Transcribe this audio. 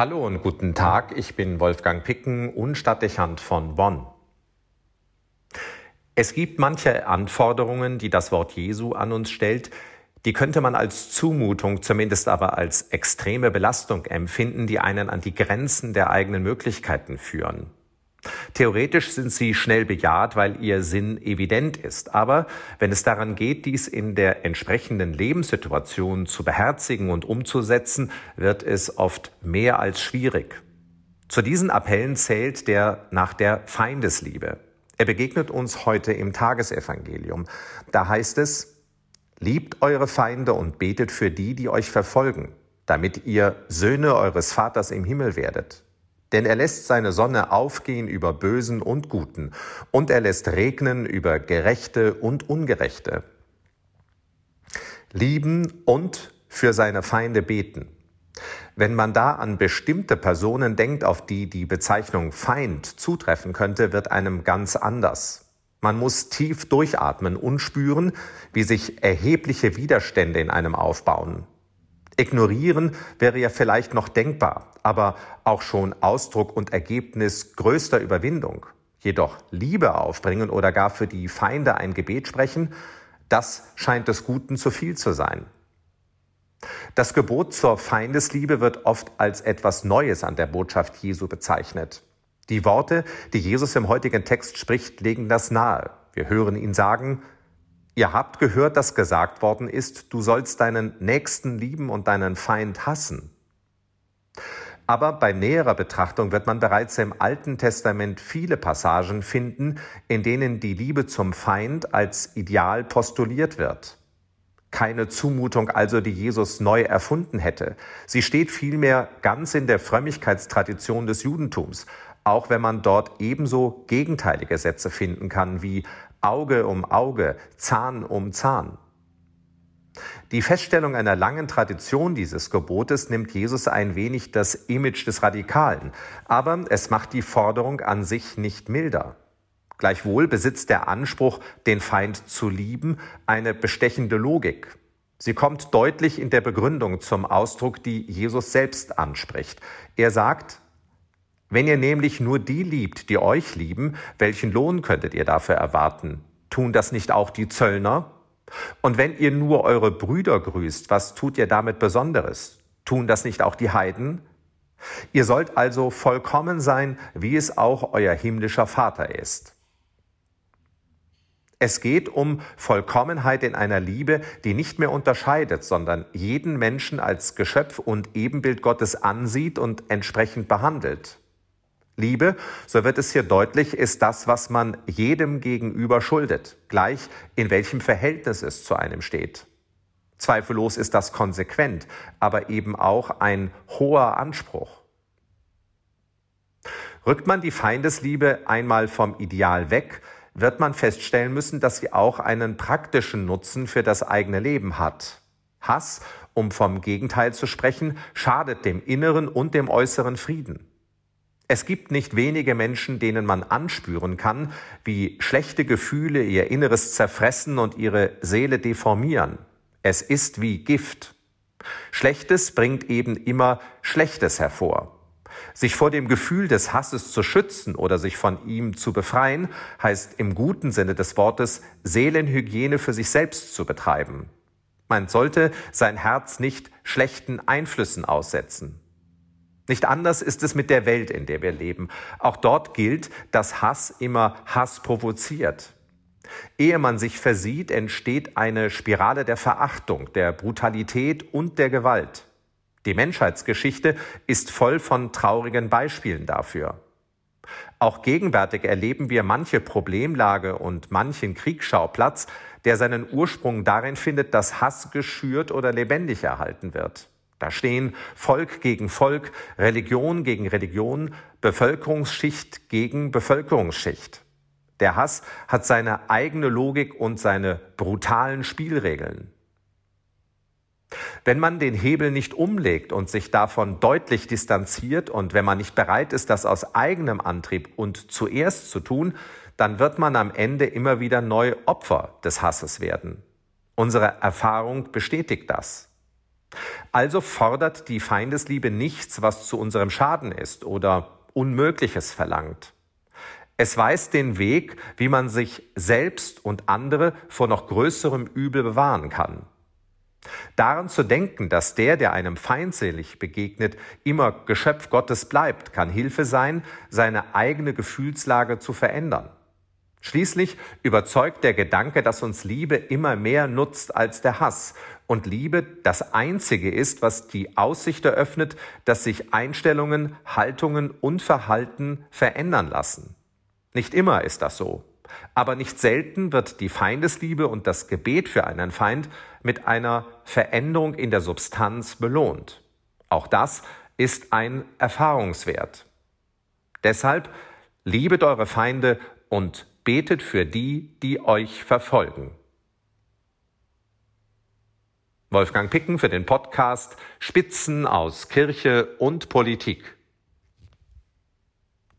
Hallo und guten Tag, ich bin Wolfgang Picken und Stadtdechant von Bonn. Es gibt manche Anforderungen, die das Wort Jesu an uns stellt, die könnte man als Zumutung, zumindest aber als extreme Belastung empfinden, die einen an die Grenzen der eigenen Möglichkeiten führen. Theoretisch sind sie schnell bejaht, weil ihr Sinn evident ist. Aber wenn es daran geht, dies in der entsprechenden Lebenssituation zu beherzigen und umzusetzen, wird es oft mehr als schwierig. Zu diesen Appellen zählt der nach der Feindesliebe. Er begegnet uns heute im Tagesevangelium. Da heißt es, Liebt eure Feinde und betet für die, die euch verfolgen, damit ihr Söhne eures Vaters im Himmel werdet. Denn er lässt seine Sonne aufgehen über Bösen und Guten, und er lässt regnen über Gerechte und Ungerechte. Lieben und für seine Feinde beten. Wenn man da an bestimmte Personen denkt, auf die die Bezeichnung Feind zutreffen könnte, wird einem ganz anders. Man muss tief durchatmen und spüren, wie sich erhebliche Widerstände in einem aufbauen. Ignorieren wäre ja vielleicht noch denkbar, aber auch schon Ausdruck und Ergebnis größter Überwindung. Jedoch Liebe aufbringen oder gar für die Feinde ein Gebet sprechen, das scheint des Guten zu viel zu sein. Das Gebot zur Feindesliebe wird oft als etwas Neues an der Botschaft Jesu bezeichnet. Die Worte, die Jesus im heutigen Text spricht, legen das nahe. Wir hören ihn sagen, Ihr habt gehört, dass gesagt worden ist, du sollst deinen Nächsten lieben und deinen Feind hassen. Aber bei näherer Betrachtung wird man bereits im Alten Testament viele Passagen finden, in denen die Liebe zum Feind als Ideal postuliert wird. Keine Zumutung also, die Jesus neu erfunden hätte. Sie steht vielmehr ganz in der Frömmigkeitstradition des Judentums, auch wenn man dort ebenso gegenteilige Sätze finden kann wie Auge um Auge, Zahn um Zahn. Die Feststellung einer langen Tradition dieses Gebotes nimmt Jesus ein wenig das Image des Radikalen, aber es macht die Forderung an sich nicht milder. Gleichwohl besitzt der Anspruch, den Feind zu lieben, eine bestechende Logik. Sie kommt deutlich in der Begründung zum Ausdruck, die Jesus selbst anspricht. Er sagt, wenn ihr nämlich nur die liebt, die euch lieben, welchen Lohn könntet ihr dafür erwarten? Tun das nicht auch die Zöllner? Und wenn ihr nur eure Brüder grüßt, was tut ihr damit Besonderes? Tun das nicht auch die Heiden? Ihr sollt also vollkommen sein, wie es auch euer himmlischer Vater ist. Es geht um Vollkommenheit in einer Liebe, die nicht mehr unterscheidet, sondern jeden Menschen als Geschöpf und Ebenbild Gottes ansieht und entsprechend behandelt. Liebe, so wird es hier deutlich, ist das, was man jedem gegenüber schuldet, gleich in welchem Verhältnis es zu einem steht. Zweifellos ist das konsequent, aber eben auch ein hoher Anspruch. Rückt man die Feindesliebe einmal vom Ideal weg, wird man feststellen müssen, dass sie auch einen praktischen Nutzen für das eigene Leben hat. Hass, um vom Gegenteil zu sprechen, schadet dem inneren und dem äußeren Frieden. Es gibt nicht wenige Menschen, denen man anspüren kann, wie schlechte Gefühle ihr Inneres zerfressen und ihre Seele deformieren. Es ist wie Gift. Schlechtes bringt eben immer Schlechtes hervor. Sich vor dem Gefühl des Hasses zu schützen oder sich von ihm zu befreien, heißt im guten Sinne des Wortes Seelenhygiene für sich selbst zu betreiben. Man sollte sein Herz nicht schlechten Einflüssen aussetzen. Nicht anders ist es mit der Welt, in der wir leben. Auch dort gilt, dass Hass immer Hass provoziert. Ehe man sich versieht, entsteht eine Spirale der Verachtung, der Brutalität und der Gewalt. Die Menschheitsgeschichte ist voll von traurigen Beispielen dafür. Auch gegenwärtig erleben wir manche Problemlage und manchen Kriegsschauplatz, der seinen Ursprung darin findet, dass Hass geschürt oder lebendig erhalten wird. Da stehen Volk gegen Volk, Religion gegen Religion, Bevölkerungsschicht gegen Bevölkerungsschicht. Der Hass hat seine eigene Logik und seine brutalen Spielregeln. Wenn man den Hebel nicht umlegt und sich davon deutlich distanziert und wenn man nicht bereit ist, das aus eigenem Antrieb und zuerst zu tun, dann wird man am Ende immer wieder neu Opfer des Hasses werden. Unsere Erfahrung bestätigt das. Also fordert die Feindesliebe nichts, was zu unserem Schaden ist oder Unmögliches verlangt. Es weist den Weg, wie man sich selbst und andere vor noch größerem Übel bewahren kann. Daran zu denken, dass der, der einem feindselig begegnet, immer Geschöpf Gottes bleibt, kann Hilfe sein, seine eigene Gefühlslage zu verändern. Schließlich überzeugt der Gedanke, dass uns Liebe immer mehr nutzt als der Hass und Liebe das Einzige ist, was die Aussicht eröffnet, dass sich Einstellungen, Haltungen und Verhalten verändern lassen. Nicht immer ist das so, aber nicht selten wird die Feindesliebe und das Gebet für einen Feind mit einer Veränderung in der Substanz belohnt. Auch das ist ein Erfahrungswert. Deshalb liebet eure Feinde und betet für die, die euch verfolgen. Wolfgang Picken für den Podcast Spitzen aus Kirche und Politik.